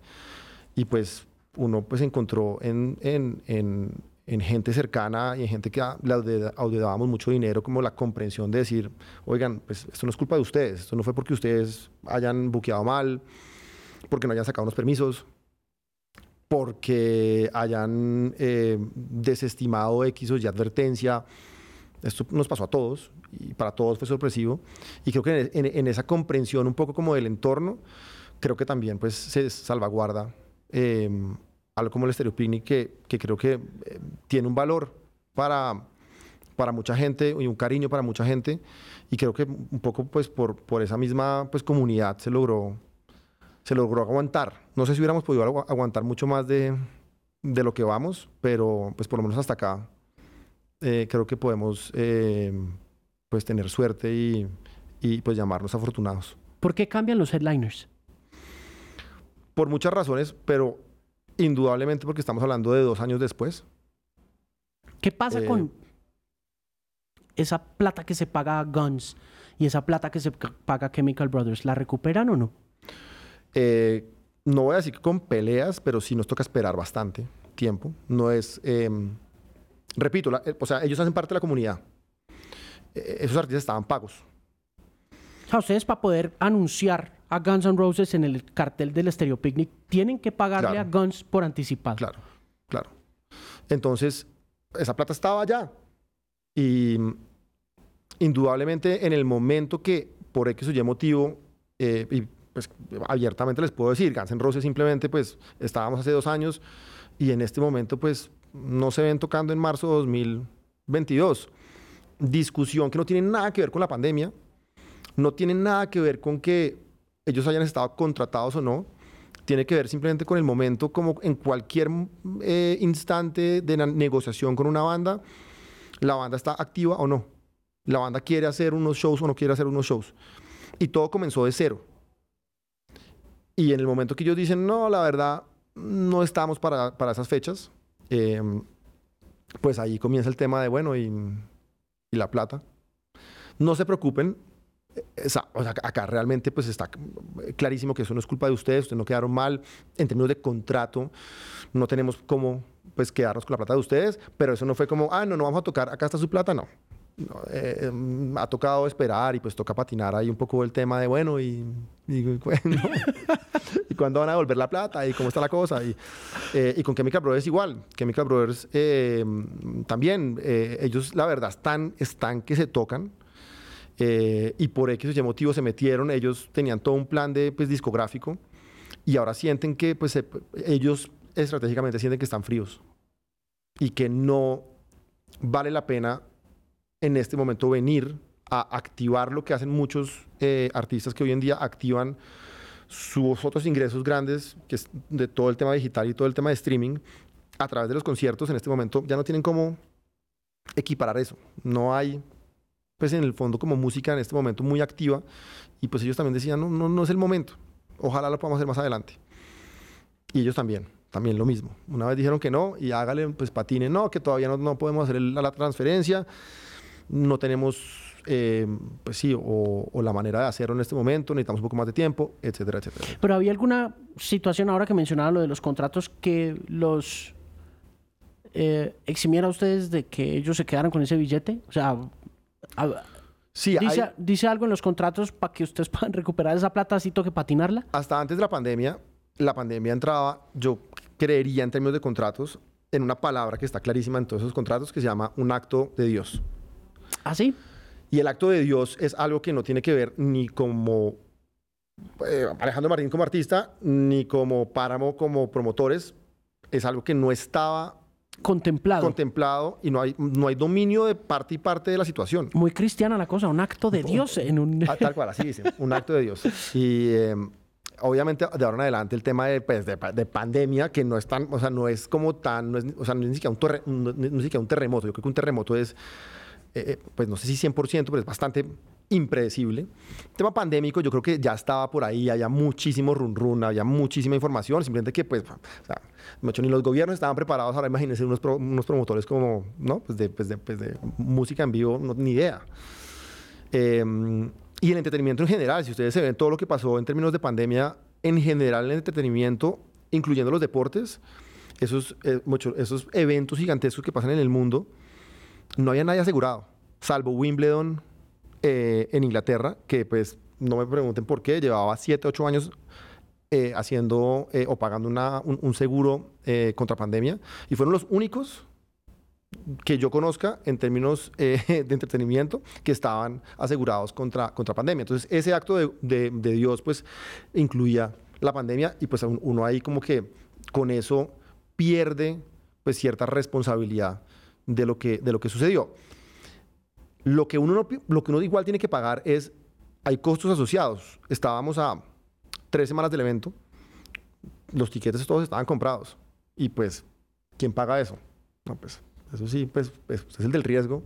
Y pues uno pues encontró en, en, en, en gente cercana y en gente que le audiedábamos mucho dinero, como la comprensión de decir, oigan, pues esto no es culpa de ustedes, esto no fue porque ustedes hayan buqueado mal, porque no hayan sacado unos permisos, porque hayan eh, desestimado X o Y advertencia. Esto nos pasó a todos y para todos fue sorpresivo. Y creo que en, esa comprensión un poco como del entorno, creo que también pues se salvaguarda eh, algo como el Stereo Picnic que, que creo que eh, tiene un valor para, para mucha gente y un cariño para mucha gente. Y creo que un poco pues por, por esa misma pues comunidad se logró, se logró aguantar. No sé si hubiéramos podido aguantar mucho más de, de lo que vamos, pero pues por lo menos hasta acá eh, creo que podemos eh, pues tener suerte y, y pues llamarnos afortunados. ¿Por qué cambian los headliners? Por muchas razones, pero Indudablemente porque estamos hablando de dos años después. ¿Qué pasa eh, con esa plata que se paga a Guns y esa plata que se paga a Chemical Brothers? ¿La recuperan o no? Eh, no voy a decir que con peleas, pero sí nos toca esperar bastante tiempo. No es... Em, repito, o sea, ellos hacen parte de la comunidad. E-, esos artistas estaban pagos. A ustedes para poder anunciar a Guns N' Roses en el cartel del Stereo Picnic, tienen que pagarle a Guns por anticipado. Claro, claro. Entonces, esa plata estaba allá. Y indudablemente en el momento que, por X o Y motivo, eh, y pues abiertamente les puedo decir, Guns N' Roses simplemente pues estábamos hace dos años y en este momento pues no se ven tocando en marzo de 2022. Discusión que no tiene nada que ver con la pandemia, no tiene nada que ver con que ellos hayan estado contratados o no, tiene que ver simplemente con el momento, como en cualquier eh, instante de la negociación con una banda, la banda está activa o no. La banda quiere hacer unos shows o no quiere hacer unos shows. Y todo comenzó de cero. Y en el momento que ellos dicen, no, la verdad, no estamos para, para esas fechas, em, pues ahí comienza el tema de, bueno, y, y la plata. No se preocupen, acá realmente pues está clarísimo que eso no es culpa de ustedes, ustedes no quedaron mal en términos de contrato, no tenemos cómo pues quedarnos con la plata de ustedes, pero eso no fue como, ah, no, no vamos a tocar, acá está su plata, no. Eh, em, ha tocado esperar y pues toca patinar ahí un poco el tema de bueno y, y, y cuándo van a devolver la plata y cómo está la cosa y, eh, y con Chemical Brothers igual. Chemical Brothers eh, también ellos la verdad están están que se tocan eh, y por X o Y motivo se metieron, ellos tenían todo un plan de pues, discográfico y ahora sienten que pues, ellos estratégicamente sienten que están fríos y que no vale la pena en este momento venir a activar lo que hacen muchos eh, artistas que hoy en día activan sus otros ingresos grandes, que es de todo el tema digital y todo el tema de streaming, a través de los conciertos en este momento ya no tienen cómo equiparar eso. No hay pues en el fondo como música en este momento muy activa y pues ellos también decían, no, no, no es el momento, ojalá lo podamos hacer más adelante. Y ellos también, también lo mismo. Una vez dijeron que no y hágale, pues patine, no, que todavía no, no podemos hacer la transferencia, no tenemos, eh, pues sí, o, la manera de hacerlo en este momento, necesitamos un poco más de tiempo, etcétera, etcétera. Pero había alguna situación ahora que mencionaba lo de los contratos que los eh, eximiera a ustedes de que ellos se quedaran con ese billete? O sea, Sí, dice, algo en los contratos para que ustedes puedan recuperar esa plata así toque patinarla? Hasta antes de la pandemia, la pandemia entraba, yo creería en términos de contratos, en una palabra que está clarísima en todos esos contratos que se llama un acto de Dios. ¿Ah, sí? Y el acto de Dios es algo que no tiene que ver ni como eh, Alejandro Martín como artista, ni como Páramo como promotores. Es algo que no estaba contemplado. Contemplado y no hay, no hay dominio de parte y parte de la situación. Muy cristiana la cosa, un acto de Dios en un... Ah, tal cual, así dicen, un acto de Dios. Y em, obviamente de ahora en adelante el tema de, pues, de, pandemia, que no es tan, o sea, no es como tan, no es, o sea, no es ni siquiera un, no, ni siquiera un terremoto. Yo creo que un terremoto es, eh, eh, pues no sé si 100%, pero es bastante impredecible. El tema pandémico yo creo que ya estaba por ahí, había muchísimo run run, había muchísima información, simplemente que pues, o sea, ni los gobiernos estaban preparados, ahora imagínense unos, unos promotores como, ¿no? Pues de, pues de, pues de música en vivo, no, ni idea. Em, y el entretenimiento en general, si ustedes se ven todo lo que pasó en términos de pandemia, en general en el entretenimiento, incluyendo los deportes, esos, eh, esos eventos gigantescos que pasan en el mundo, no había nadie asegurado, salvo Wimbledon eh, en Inglaterra, que pues no me pregunten por qué, llevaba 7, 8 años eh, haciendo o pagando un, seguro contra pandemia y fueron los únicos que yo conozca en términos de entretenimiento que estaban asegurados contra, contra pandemia. Entonces, ese acto de, de, de, Dios, pues, incluía la pandemia y pues uno ahí como que con eso pierde pues cierta responsabilidad de lo que, de lo que sucedió. Lo que, uno lo que uno igual tiene que pagar es, hay costos asociados. Estábamos a tres semanas del evento, los tiquetes todos estaban comprados. Y pues, ¿quién paga eso? No, pues, eso sí, pues, pues es el del riesgo.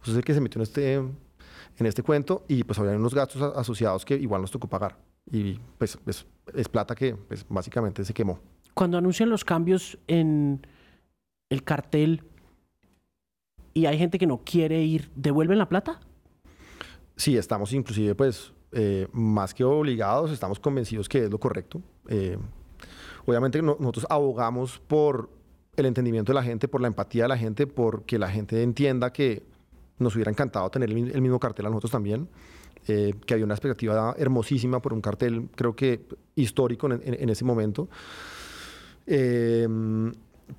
Usted es el que se metió en este, en este cuento y pues había unos gastos asociados que igual nos tocó pagar. Y pues es, es plata que pues, básicamente se quemó cuando anuncian los cambios en el cartel y hay gente que no quiere ir, ¿devuelven la plata? Sí, estamos inclusive pues eh, más que obligados, estamos convencidos que es lo correcto. Eh, obviamente nosotros abogamos por el entendimiento de la gente, por la empatía de la gente, porque la gente entienda que nos hubiera encantado tener el, mismo cartel a nosotros también. Eh, que había una expectativa hermosísima por un cartel, creo que histórico en ese momento.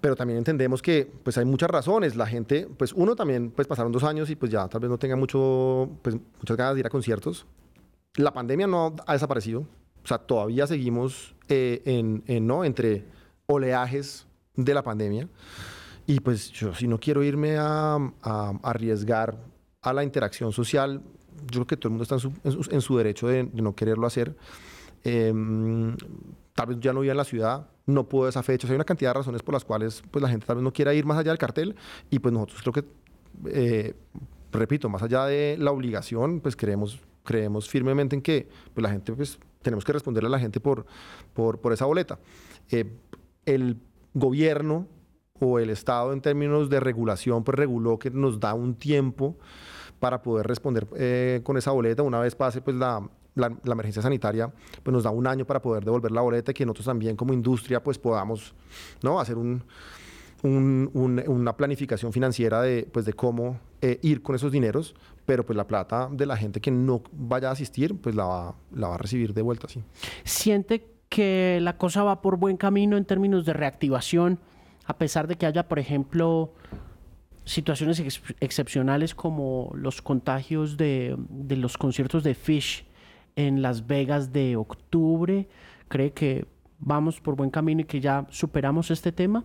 Pero también entendemos que pues hay muchas razones. La gente, pues uno también, pues pasaron dos años y pues ya tal vez no tenga mucho, pues, muchas ganas de ir a conciertos. La pandemia no ha desaparecido. O sea, todavía seguimos eh, en, ¿no? entre oleajes de la pandemia. Y pues yo si no quiero irme a, arriesgar a la interacción social, yo creo que todo el mundo está en su, derecho de, no quererlo hacer. Em, tal vez ya no viva en la ciudad, no puedo esa fecha. hay una cantidad de razones por las cuales pues, la gente tal vez no quiera ir más allá del cartel y pues nosotros creo que, eh, repito, más allá de la obligación, pues creemos, creemos firmemente en que pues, la gente, pues tenemos que responderle a la gente por, por, por esa boleta. Eh, el gobierno o el Estado en términos de regulación, pues reguló que nos da un tiempo para poder responder eh, con esa boleta una vez pase pues la, la, emergencia sanitaria pues nos da un año para poder devolver la boleta y que nosotros también como industria pues podamos ¿no? hacer un, una planificación financiera de, pues, de cómo eh, ir con esos dineros, pero pues la plata de la gente que no vaya a asistir pues la va, la va a recibir de vuelta. Sí. ¿Siente que la cosa va por buen camino en términos de reactivación, a pesar de que haya, por ejemplo, situaciones excepcionales como los contagios de, de los conciertos de Fish en Las Vegas de octubre? ¿Cree que vamos por buen camino y que ya superamos este tema?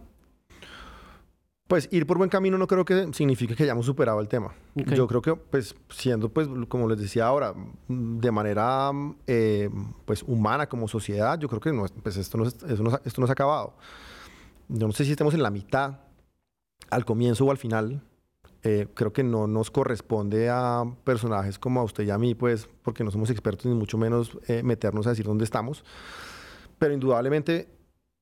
Pues ir por buen camino no creo que signifique que hayamos superado el tema. Yo creo que, pues, siendo, pues, como les decía ahora, de manera, eh, pues, humana como sociedad, yo creo que no, pues, esto, no, esto no se ha acabado. Yo no sé si estamos en la mitad, al comienzo o al final, eh, creo que no nos corresponde a personajes como a usted y a mí, pues, porque no somos expertos ni mucho menos eh, meternos a decir dónde estamos. Pero indudablemente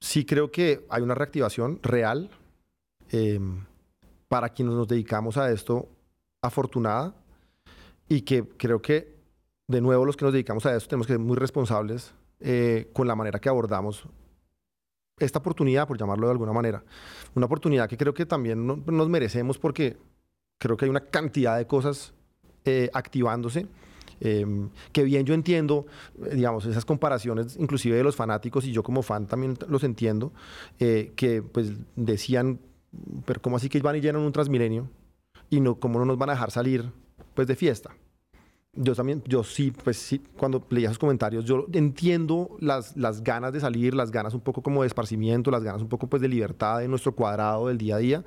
sí creo que hay una reactivación real em, para quienes nos dedicamos a esto, afortunada, y que creo que, de nuevo, los que nos dedicamos a esto tenemos que ser muy responsables eh, con la manera que abordamos esta oportunidad, por llamarlo de alguna manera. Una oportunidad que creo que también nos merecemos porque creo que hay una cantidad de cosas eh, activándose. Em, que bien yo entiendo, eh, digamos, esas comparaciones inclusive de los fanáticos y yo como fan también los entiendo, eh, que pues decían, pero ¿cómo así que van y llenan un Transmilenio? Y no, ¿cómo no nos van a dejar salir pues de fiesta? Yo también, yo sí, pues sí, cuando leía esos comentarios, yo entiendo las, las ganas de salir, las ganas un poco como de esparcimiento, las ganas un poco pues de libertad de nuestro cuadrado del día a día,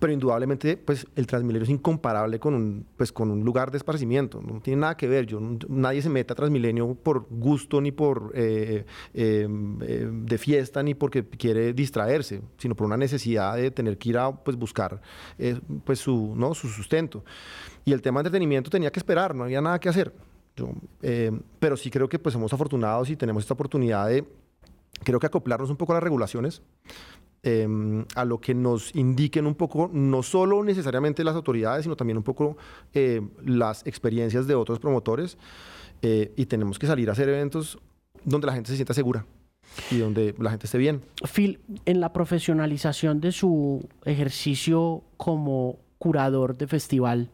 pero indudablemente, pues el Transmilenio es incomparable con un, pues, con un lugar de esparcimiento. No tiene nada que ver. Yo, nadie se mete a Transmilenio por gusto, ni por eh, eh, eh, de fiesta, ni porque quiere distraerse, sino por una necesidad de tener que ir a pues, buscar pues, su, ¿no? su sustento. Y el tema de entretenimiento tenía que esperar, no había nada que hacer. Yo, pero sí creo que pues somos afortunados y tenemos esta oportunidad de creo que acoplarnos un poco a las regulaciones, Em, a lo que nos indiquen un poco, no solo necesariamente las autoridades, sino también un poco eh, las experiencias de otros promotores. Eh, y tenemos que salir a hacer eventos donde la gente se sienta segura y donde la gente esté bien. Phil, en la profesionalización de su ejercicio como curador de festival,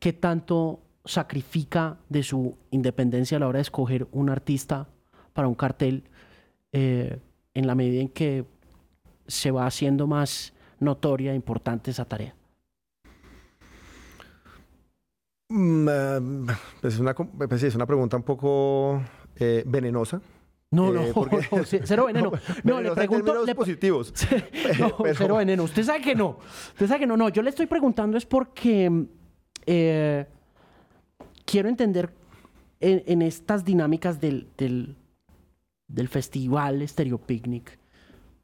¿qué tanto sacrifica de su independencia a la hora de escoger un artista para un cartel eh, en la medida en que se va haciendo más notoria e importante esa tarea? Mm, eh, pues es, una, pues es una pregunta un poco eh, venenosa. No, no, cero veneno. No, le pregunto. Le, positivos. no, cero veneno. Usted sabe que no. Usted sabe que no. No, yo le estoy preguntando es porque eh, quiero entender en, estas dinámicas del, del, del festival Stereo Picnic,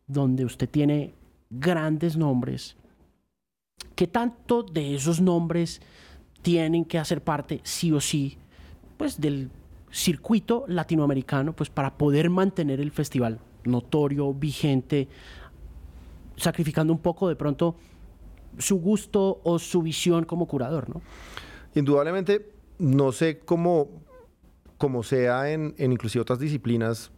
donde usted tiene grandes nombres, ¿qué tanto de esos nombres tienen que hacer parte, sí o sí, pues del circuito latinoamericano, pues para poder mantener el festival notorio, vigente, sacrificando un poco de pronto su gusto o su visión como curador, ¿no? Indudablemente, no sé cómo, cómo sea en, en inclusive otras disciplinas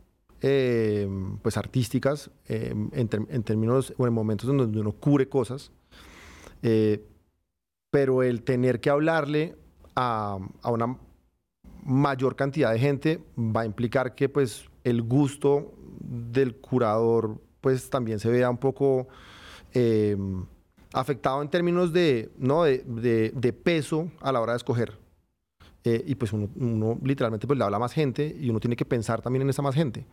eh, pues artísticas, eh, en, términos o en momentos en donde uno cubre cosas, eh, pero el tener que hablarle a, a una mayor cantidad de gente va a implicar que pues el gusto del curador pues también se vea un poco eh, afectado en términos de, ¿no? de, de, peso a la hora de escoger. Eh, y pues uno, literalmente pues le habla a más gente y uno tiene que pensar también en esa más gente.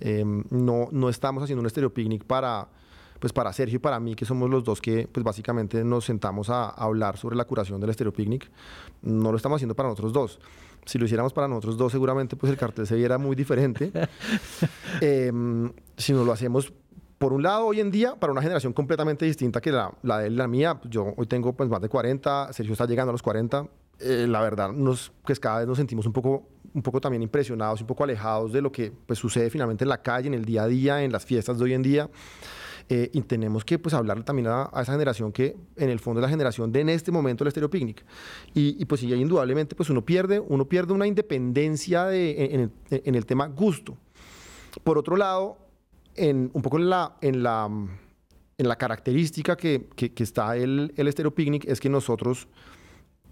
Eh, no, no estamos haciendo un estereopicnic para, pues para Sergio y para mí, que somos los dos que pues básicamente nos sentamos a, hablar sobre la curación del estereopicnic. No lo estamos haciendo para nosotros dos si lo hiciéramos para nosotros dos, seguramente pues el cartel se viera muy diferente. Em, si no lo hacemos, por un lado, hoy en día, para una generación completamente distinta que la, la de la mía, yo hoy tengo pues más de 40, Sergio está llegando a los 40, eh, la verdad, nos, pues cada vez nos sentimos un poco, un poco también impresionados, un poco alejados de lo que pues, sucede finalmente en la calle, en el día a día, en las fiestas de hoy en día. Eh, y tenemos que pues, hablarle también a, esa generación que en el fondo es la generación de en este momento el Estéreo Picnic. Y, y pues sí, indudablemente pues uno pierde, uno pierde una independencia de, en, el, en, el, tema gusto. Por otro lado, en, un poco en la, en la, en la característica que, que, está el, el Estéreo Picnic es que nosotros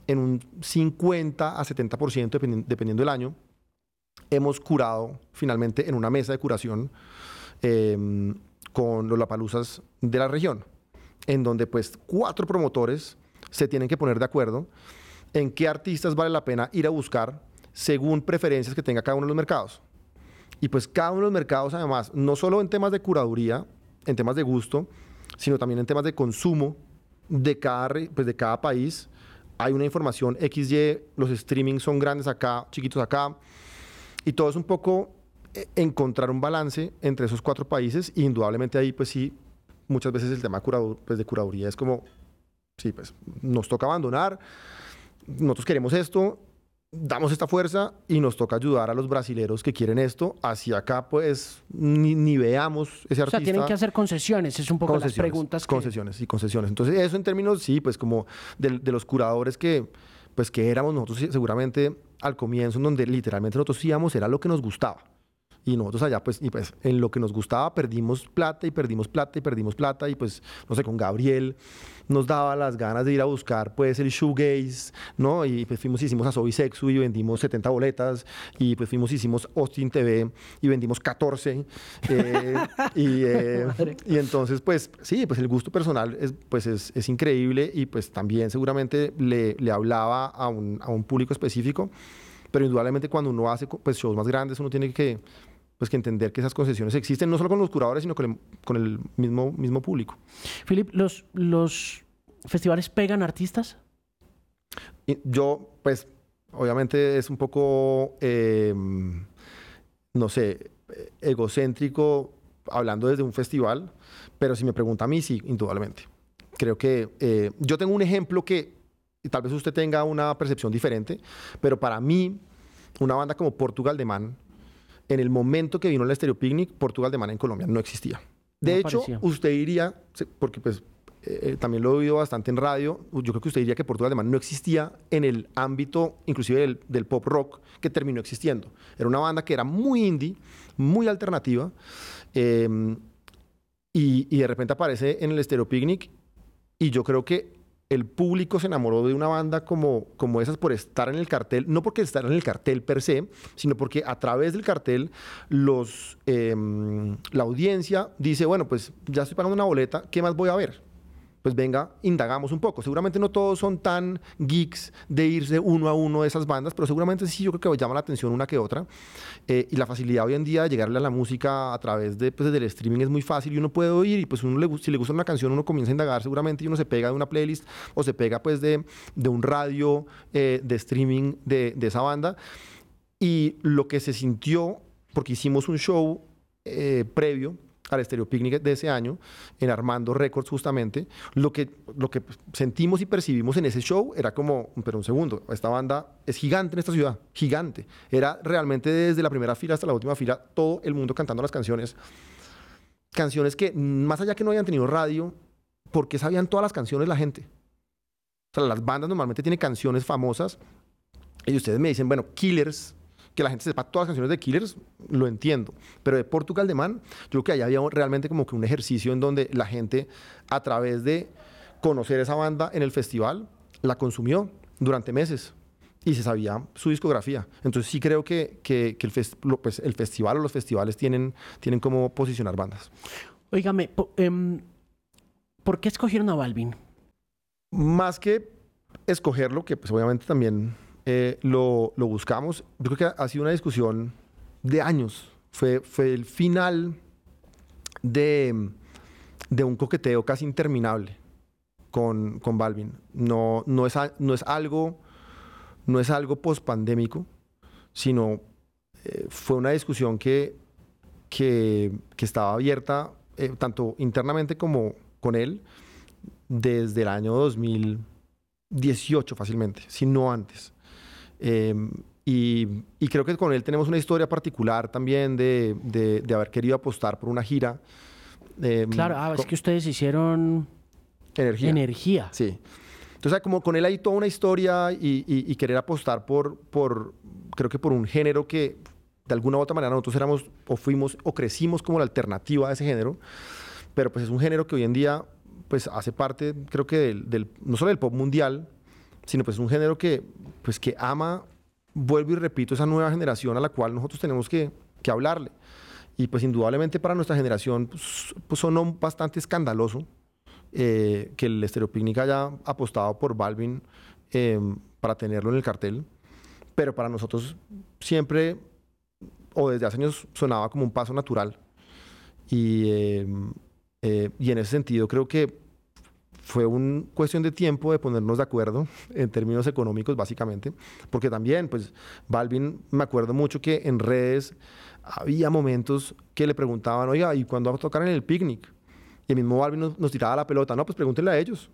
en un 50 a 70%, dependiendo, dependiendo del año, hemos curado finalmente en una mesa de curación eh, con los lapaluzas de la región, en donde pues cuatro promotores se tienen que poner de acuerdo en qué artistas vale la pena ir a buscar según preferencias que tenga cada uno de los mercados. Y pues cada uno de los mercados además, no solo en temas de curaduría, en temas de gusto, sino también en temas de consumo de cada, pues de cada país. Hay una información XY, los streamings son grandes acá, chiquitos acá, y todo es un poco e, encontrar un balance entre esos cuatro países y indudablemente ahí pues sí, muchas veces el tema pues, de curaduría es como, sí, pues nos toca abandonar, nosotros queremos esto, damos esta fuerza y nos toca ayudar a los brasileros que quieren esto. Hacia acá, pues, ni, veamos ese artista. O sea, tienen que hacer concesiones, es un poco las preguntas. Concesiones y concesiones. Entonces, eso en términos, sí, pues, como de, de, los curadores que, pues, que éramos nosotros seguramente al comienzo, en donde literalmente nosotros íbamos, era lo que nos gustaba. Y nosotros allá, pues, y pues en lo que nos gustaba perdimos plata y perdimos plata y perdimos plata. Y pues, no sé, con Gabriel nos daba las ganas de ir a buscar, pues, el shoegaze, ¿no? Y pues fuimos, hicimos a Sobi Sexu y vendimos 70 boletas. Y pues fuimos, hicimos Austin TV y vendimos 14. Eh, y, eh, y, entonces, pues, sí, pues el gusto personal es, pues, es, es increíble y pues también seguramente le, le hablaba a un, a un público específico. Pero indudablemente cuando uno hace pues, shows más grandes, uno tiene que pues que entender que esas concesiones existen no solo con los curadores, sino con el, con el mismo, mismo público. Filip, ¿los, ¿los festivales pegan artistas? yo, pues, obviamente es un poco, em, no sé, egocéntrico hablando desde un festival, pero si me pregunta a mí, sí, indudablemente. Creo que eh, yo tengo un ejemplo que tal vez usted tenga una percepción diferente, pero para mí, una banda como Portugal de Man, en el momento que vino el Estéreo Picnic, Portugal de Man en Colombia no existía. De hecho, usted iría, porque pues eh, también lo he oído bastante en radio, yo creo que usted diría que Portugal de Man no existía en el ámbito inclusive del, pop rock que terminó existiendo. Era una banda que era muy indie, muy alternativa, em, y, y, de repente aparece en el Stereo Picnic, y yo creo que el público se enamoró de una banda como, como esas por estar en el cartel, no porque estar en el cartel per se, sino porque a través del cartel los, em, la audiencia dice, bueno, pues ya estoy pagando una boleta, ¿qué más voy a ver? Pues venga, indagamos un poco. Seguramente no todos son tan geeks de irse uno a uno de esas bandas, pero seguramente sí yo creo que llama la atención una que otra. Eh, y la facilidad hoy en día de llegarle a la música a través de, pues, del streaming es muy fácil y uno puede oír y pues uno le, si le gusta una canción uno comienza a indagar seguramente y uno se pega de una playlist o se pega pues de, de un radio eh, de streaming de, de esa banda. Y lo que se sintió, porque hicimos un show eh, previo, al Estéreo Picnic de ese año, en Armando Records justamente, lo que, lo que sentimos y percibimos en ese show era como, pero un segundo, esta banda es gigante en esta ciudad, gigante. Era realmente desde la primera fila hasta la última fila, todo el mundo cantando las canciones. Canciones que, más allá que no hayan tenido radio, porque sabían todas las canciones la gente. O sea, las bandas normalmente tienen canciones famosas y ustedes me dicen, bueno, Killers que la gente sepa todas las canciones de Killers, lo entiendo. Pero de Portugal de Man, yo creo que ahí había realmente como que un ejercicio en donde la gente, a través de conocer esa banda en el festival, la consumió durante meses y se sabía su discografía. Entonces sí creo que, que, el, pues, el, festival o los festivales tienen, tienen como posicionar bandas. Óigame, em, ¿por qué escogieron a Balvin? Más que escogerlo, que pues obviamente también eh, lo, buscamos. Yo creo que ha sido una discusión de años. Fue, fue el final de, de un coqueteo casi interminable con, con Balvin. No, no, es, no es algo, no es algo post-pandémico, sino eh, fue una discusión que, que, que estaba abierta eh, tanto internamente como con él desde el año 2018 fácilmente, si no antes. Em, y, creo que con él tenemos una historia particular también de, de, haber querido apostar por una gira. Em, claro, ah, es que ustedes hicieron energía. Energía. Sí. Entonces, como con él hay toda una historia y, y, querer apostar por, por, creo que por un género que de alguna u otra manera nosotros éramos o fuimos o crecimos como la alternativa a ese género, pero pues es un género que hoy en día pues hace parte, creo que del, del no solo del pop mundial, sino pues es un género que, pues que ama, vuelvo y repito, esa nueva generación a la cual nosotros tenemos que, que hablarle. Y pues indudablemente para nuestra generación pues, pues sonó bastante escandaloso eh, que el Estereopicnic haya apostado por Balvin em, para tenerlo en el cartel, pero para nosotros siempre, o desde hace años, sonaba como un paso natural. Y, eh, y en ese sentido creo que fue una cuestión de tiempo de ponernos de acuerdo en términos económicos, básicamente, porque también, pues, Balvin, me acuerdo mucho que en redes había momentos que le preguntaban, oiga, ¿y cuándo vamos a tocar en el picnic? Y el mismo Balvin nos, tiraba la pelota, no, pues pregúntenle a ellos.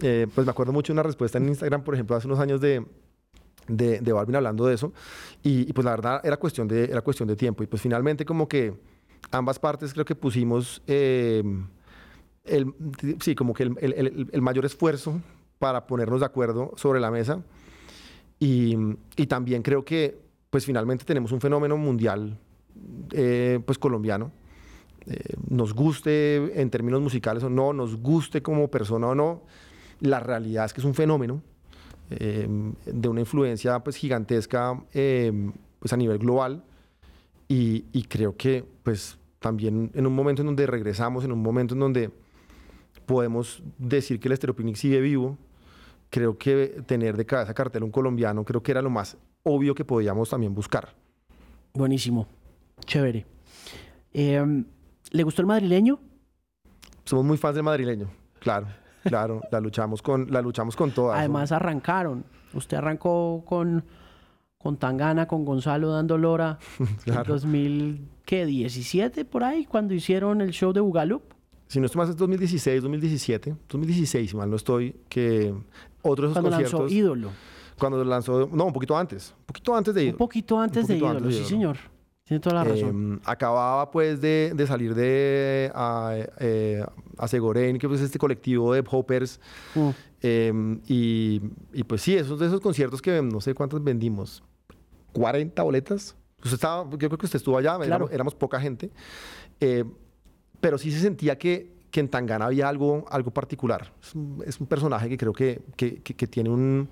Eh, pues me acuerdo mucho de una respuesta en Instagram, por ejemplo, hace unos años de, de, Balvin hablando de eso, y, pues la verdad era cuestión, de, era cuestión de tiempo, y pues finalmente como que ambas partes creo que pusimos... Eh, sí, como que el, el, mayor esfuerzo para ponernos de acuerdo sobre la mesa. Y, y también creo que, pues finalmente tenemos un fenómeno mundial, eh, pues colombiano. Eh, nos guste en términos musicales o no, nos guste como persona o no, la realidad es que es un fenómeno eh, de una influencia pues gigantesca pues a nivel global y, y creo que pues también en un momento en donde regresamos, en un momento en donde podemos decir que el Estereopicnic sigue vivo. Creo que tener de cabeza cartel un colombiano, creo que era lo más obvio que podíamos también buscar. Buenísimo, chévere. Em, ¿Le gustó el madrileño? Somos muy fans del madrileño, claro, claro. la luchamos con, la luchamos con todas. Además arrancaron. Usted arrancó con, con Tangana, con Gonzalo dando lora en 2017 por ahí, cuando hicieron el show de Bugalup si no estoy más, es 2016, 2017, 2016, si mal no estoy, que otros cuando lanzó Ídolo. Cuando lanzó, no, un poquito antes, un poquito antes de Ídolo. Un poquito antes, de, ídolo, sí señor. Tiene toda la razón. Em, acababa pues de, de salir de a, eh, a Segorén, que pues este colectivo de hoppers. Mm. Em, y, y, pues sí, esos de esos conciertos que no sé cuántos vendimos. 40 boletas. Usted estaba, yo creo que usted estuvo allá, Claro. éramos, éramos poca gente. Pero sí se sentía que, que en Tangana había algo, algo particular. Es un, es un personaje que creo que, que, que- tiene un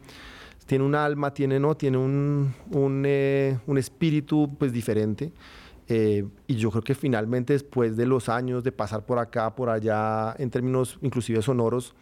tiene un alma, tiene, ¿no? tiene un, un, eh, un espíritu pues diferente. Eh, y yo creo que finalmente después de los años de pasar por acá, por allá, en términos inclusive sonoros,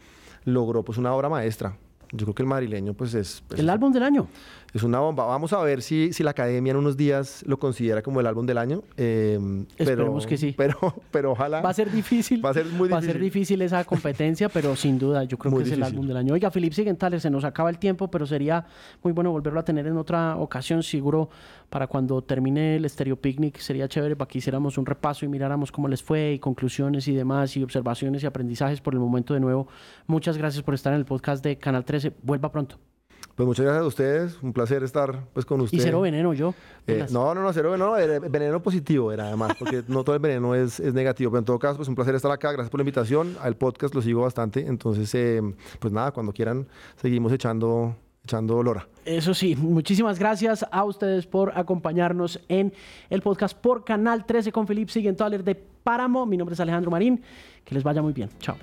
logró pues una obra maestra. Yo creo que el madrileño pues es, es, El álbum del año. Es una bomba. Vamos a ver si, si la academia en unos días lo considera como el álbum del año. Eh, Esperemos pero, que sí. Pero, pero ojalá. Va a ser difícil. Va a ser muy Va a ser difícil. difícil esa competencia, pero sin duda yo creo Muy que es el difícil. álbum del año. Oiga, Philip Sigenthaler, se nos acaba el tiempo, pero sería muy bueno volverlo a tener en otra ocasión, seguro para cuando termine el Stereo Picnic. Sería chévere para que hiciéramos un repaso y miráramos cómo les fue y conclusiones y demás y observaciones y aprendizajes por el momento de nuevo. Muchas gracias por estar en el podcast de Canal 13. Vuelva pronto. Pues muchas gracias a ustedes. Un placer estar pues con ustedes. Y cero veneno, yo. Eh, no, no, no, cero veneno, veneno positivo era además, porque no todo el veneno es, es negativo, pero en todo caso, pues un placer estar acá, gracias por la invitación, al podcast lo sigo bastante, entonces, eh, pues nada, cuando quieran, seguimos echando, echando lora. Eso sí, muchísimas gracias a ustedes por acompañarnos en el podcast por Canal 13 con Felipe Sigenthaler de Páramo. Mi nombre es Alejandro Marín. Que les vaya muy bien. Chao.